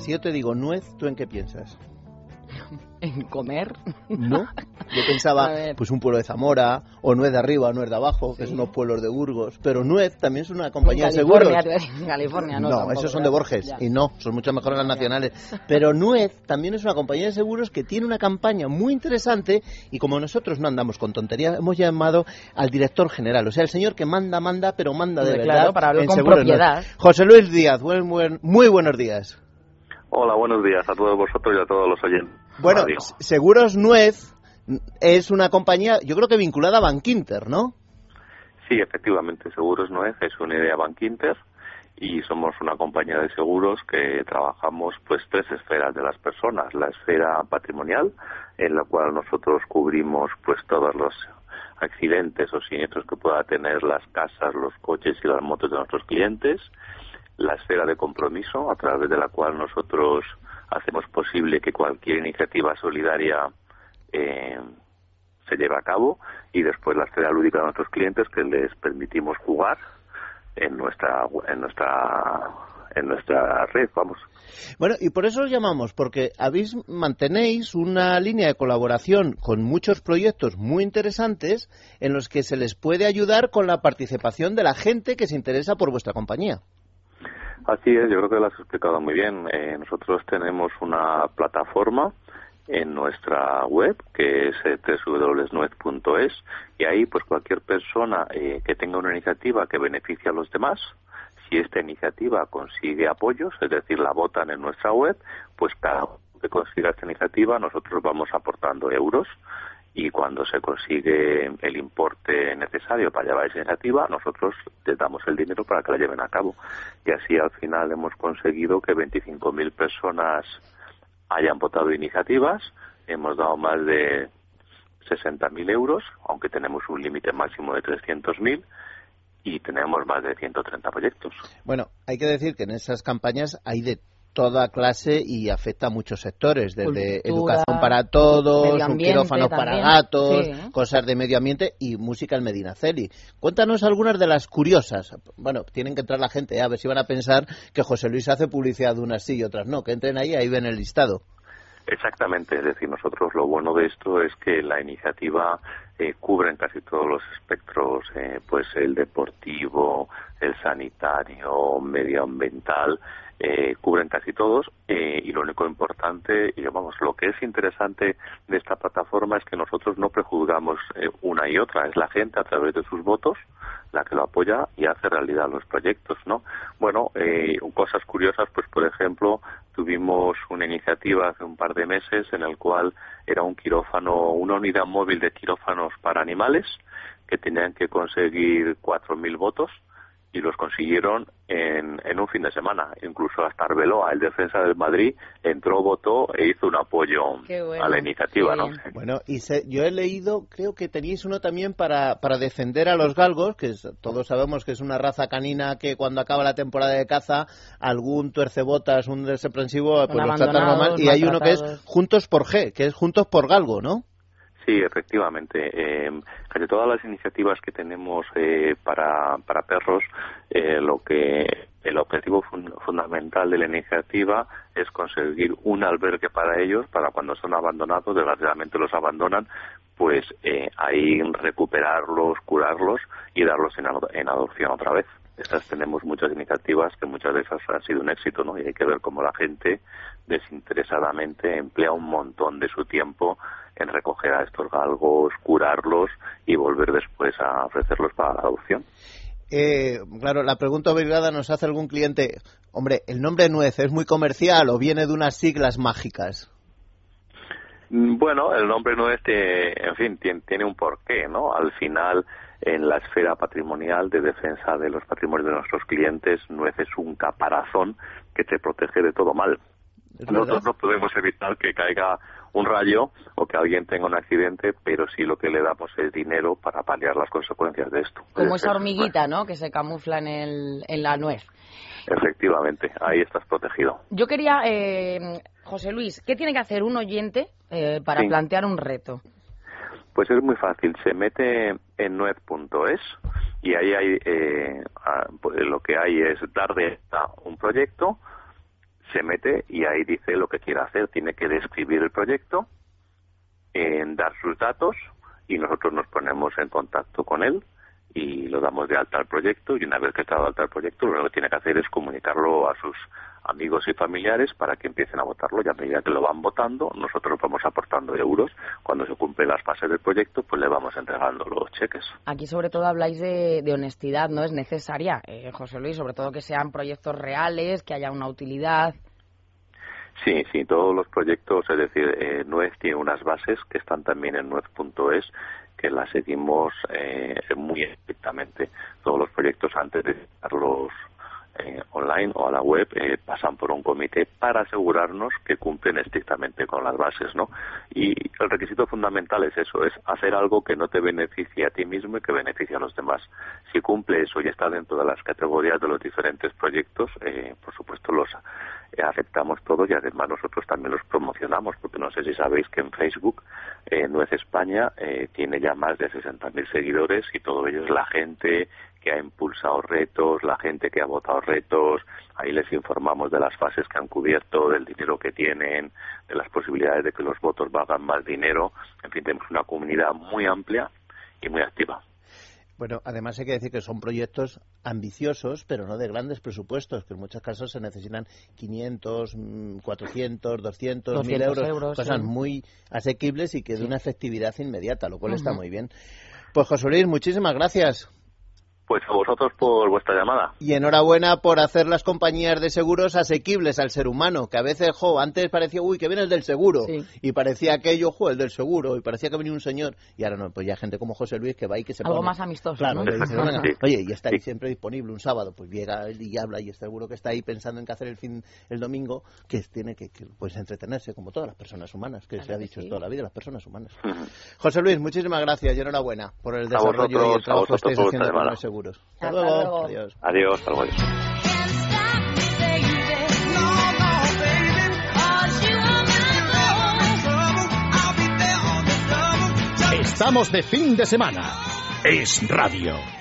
si yo te digo nuez, ¿tú en qué piensas? en comer. No, yo pensaba, pues un pueblo de Zamora, o Nuez de arriba, o Nuez de abajo, que son unos pueblos de Burgos. Pero Nuez también es una compañía de seguros. California, no. No, esos son de Borges, y no, son mucho mejores las nacionales. Pero Nuez también es una compañía de seguros que tiene una campaña muy interesante, y como nosotros no andamos con tonterías, hemos llamado al director general, o sea, el señor que manda, manda, pero manda de verdad. para hablar con propiedad. José Luis Díaz, muy buenos días. Hola, buenos días a todos vosotros y a todos los oyentes. Bueno, Seguros Nuez es una compañía, yo creo que vinculada a Bankinter, ¿no? Sí, efectivamente, Seguros Nuez es una idea Bankinter y somos una compañía de seguros que trabajamos pues tres esferas de las personas, la esfera patrimonial en la cual nosotros cubrimos pues todos los accidentes o siniestros que pueda tener las casas, los coches y las motos de nuestros clientes, la esfera de compromiso a través de la cual nosotros hacemos posible que cualquier iniciativa solidaria eh, se lleve a cabo y después la esfera lúdica de nuestros clientes que les permitimos jugar en nuestra en nuestra en nuestra red, vamos. Bueno, y por eso os llamamos, porque habéis, mantenéis una línea de colaboración con muchos proyectos muy interesantes en los que se les puede ayudar con la participación de la gente que se interesa por vuestra compañía. Así es, yo creo que lo has explicado muy bien. Eh, nosotros tenemos una plataforma en nuestra web que es eh, www.nuez.es y ahí pues cualquier persona eh, que tenga una iniciativa que beneficie a los demás si esta iniciativa consigue apoyos, es decir, la votan en nuestra web, pues cada uno que consiga esta iniciativa nosotros vamos aportando euros y cuando se consigue el importe necesario para llevar esa iniciativa, nosotros les damos el dinero para que la lleven a cabo. Y así al final hemos conseguido que 25.000 personas hayan votado iniciativas, hemos dado más de 60.000 euros, aunque tenemos un límite máximo de 300.000 y tenemos más de 130 proyectos. Bueno, hay que decir que en esas campañas hay de toda clase y afecta a muchos sectores, desde educación para todos, un quirófano para gatos, cosas de medio ambiente y música en Medinaceli. Cuéntanos algunas de las curiosas. Bueno, tienen que entrar la gente, ¿eh? a ver si van a pensar que José Luis hace publicidad de unas sí y otras no, que entren ahí, ahí ven el listado. Exactamente, es decir, nosotros lo bueno de esto es que la iniciativa eh, cubre en casi todos los espectros, eh, pues el deportivo, el sanitario, medioambiental, eh, cubren casi todos eh, y lo único importante, y vamos, lo que es interesante de esta plataforma es que nosotros no prejuzgamos eh, una y otra, es la gente a través de sus votos la que lo apoya y hace realidad los proyectos, ¿no? Bueno, eh, cosas curiosas, pues por ejemplo, tuvimos una iniciativa hace un par de meses en el cual era un quirófano, una unidad móvil de quirófanos para animales que tenían que conseguir 4.000 votos y los consiguieron en, en, un fin de semana. Incluso hasta Arbeloa, el defensa del Madrid, entró, votó e hizo un apoyo a la iniciativa. ¿no? Bueno, y yo he leído, creo que teníais uno también para, para defender a los galgos, que todos sabemos que es una raza canina que cuando acaba la temporada de caza, algún tuercebotas, un desaprensivo, pues los tratan mal. Y hay uno que es Juntos por G, que es Juntos por Galgo, ¿no? Sí, efectivamente. Eh, casi todas las iniciativas que tenemos eh, para, para perros, eh, lo que el objetivo fundamental de la iniciativa es conseguir un albergue para ellos, para cuando son abandonados, desgraciadamente los abandonan, pues eh, ahí recuperarlos, curarlos y darlos en, en adopción otra vez. Estas tenemos muchas iniciativas que muchas veces han sido un éxito, ¿no? Y hay que ver cómo la gente desinteresadamente emplea un montón de su tiempo en recoger a estos galgos, curarlos y volver después a ofrecerlos para la adopción. Eh, claro, la pregunta obligada nos hace algún cliente, hombre, ¿el nombre nuez es muy comercial o viene de unas siglas mágicas? Mm, bueno, el nombre nuez, en fin, tiene, un porqué, ¿no? Al final, en la esfera patrimonial de defensa de los patrimonios de nuestros clientes, nuez es un caparazón que te protege de todo mal. Nosotros no podemos evitar que caiga un rayo o que alguien tenga un accidente, pero sí lo que le damos es dinero para paliar las consecuencias de esto. Como esa hormiguita, ¿no? Que se camufla en, el, en la nuez. Efectivamente, ahí estás protegido. Yo quería, eh, José Luis, ¿qué tiene que hacer un oyente eh, para plantear un reto? Pues es muy fácil, se mete en nuez.es y ahí hay, eh, pues lo que hay es dar de un proyecto, se mete y ahí dice lo que quiere hacer. Tiene que describir el proyecto, en dar sus datos y nosotros nos ponemos en contacto con él y lo damos de alta al proyecto y una vez que está dado alta al proyecto lo que tiene que hacer es comunicarlo a sus amigos y familiares para que empiecen a votarlo. Y a medida que lo van votando nosotros vamos aportando euros. Cuando se cumplen las fases del proyecto pues le vamos entregando los cheques. Aquí sobre todo habláis de, honestidad no es necesaria eh, José Luis sobre todo que sean proyectos reales que haya una utilidad. Sí, sí, todos los proyectos, es decir, eh, Nuez tiene unas bases que están también en nuez.es que las seguimos eh, muy estrictamente. Todos los proyectos antes de darlos eh, online o a la web eh, pasan por un comité para asegurarnos que cumplen estrictamente con las bases, ¿no? Y el requisito fundamental es eso, es hacer algo que no te beneficie a ti mismo y que beneficie a los demás. Si cumple eso y está dentro de las categorías de los diferentes proyectos, por supuesto los eh, aceptamos todos y además nosotros también los promocionamos, porque no sé si sabéis que en Facebook eh, Nuez España eh, tiene ya más de 60.000 seguidores y todo ello es la gente que ha impulsado retos, la gente que ha votado retos, ahí les informamos de las fases que han cubierto, del dinero que tienen, de las posibilidades de que los votos valgan más dinero, en fin, tenemos una comunidad muy amplia y muy activa. Bueno, además hay que decir que son proyectos ambiciosos, pero no de grandes presupuestos, que en muchos casos se necesitan 500, 400, 200, 1000 euros, cosas muy asequibles y que de una efectividad inmediata, lo cual está muy bien. Pues José Luis, muchísimas gracias. Pues a vosotros por vuestra llamada. Y enhorabuena por hacer las compañías de seguros asequibles al ser humano, que a veces, jo, antes parecía, uy, que viene el del seguro, y parecía aquello, jo, el del seguro, y parecía que venía un señor, y ahora no, pues ya gente como José Luis que va y que se Algo más amistoso, Claro, oye, y está ahí siempre disponible un sábado, pues llega él y habla, y seguro que está ahí pensando en qué hacer el fin, el domingo, que tiene que, pues, entretenerse, como todas las personas humanas, que se ha dicho toda la vida, las personas humanas. José Luis, muchísimas gracias y enhorabuena por el desarrollo y el trabajo que estáis haciendo con el seguro. Hasta, luego. Adiós. Adiós, hasta luego. Estamos de fin de semana. Es radio.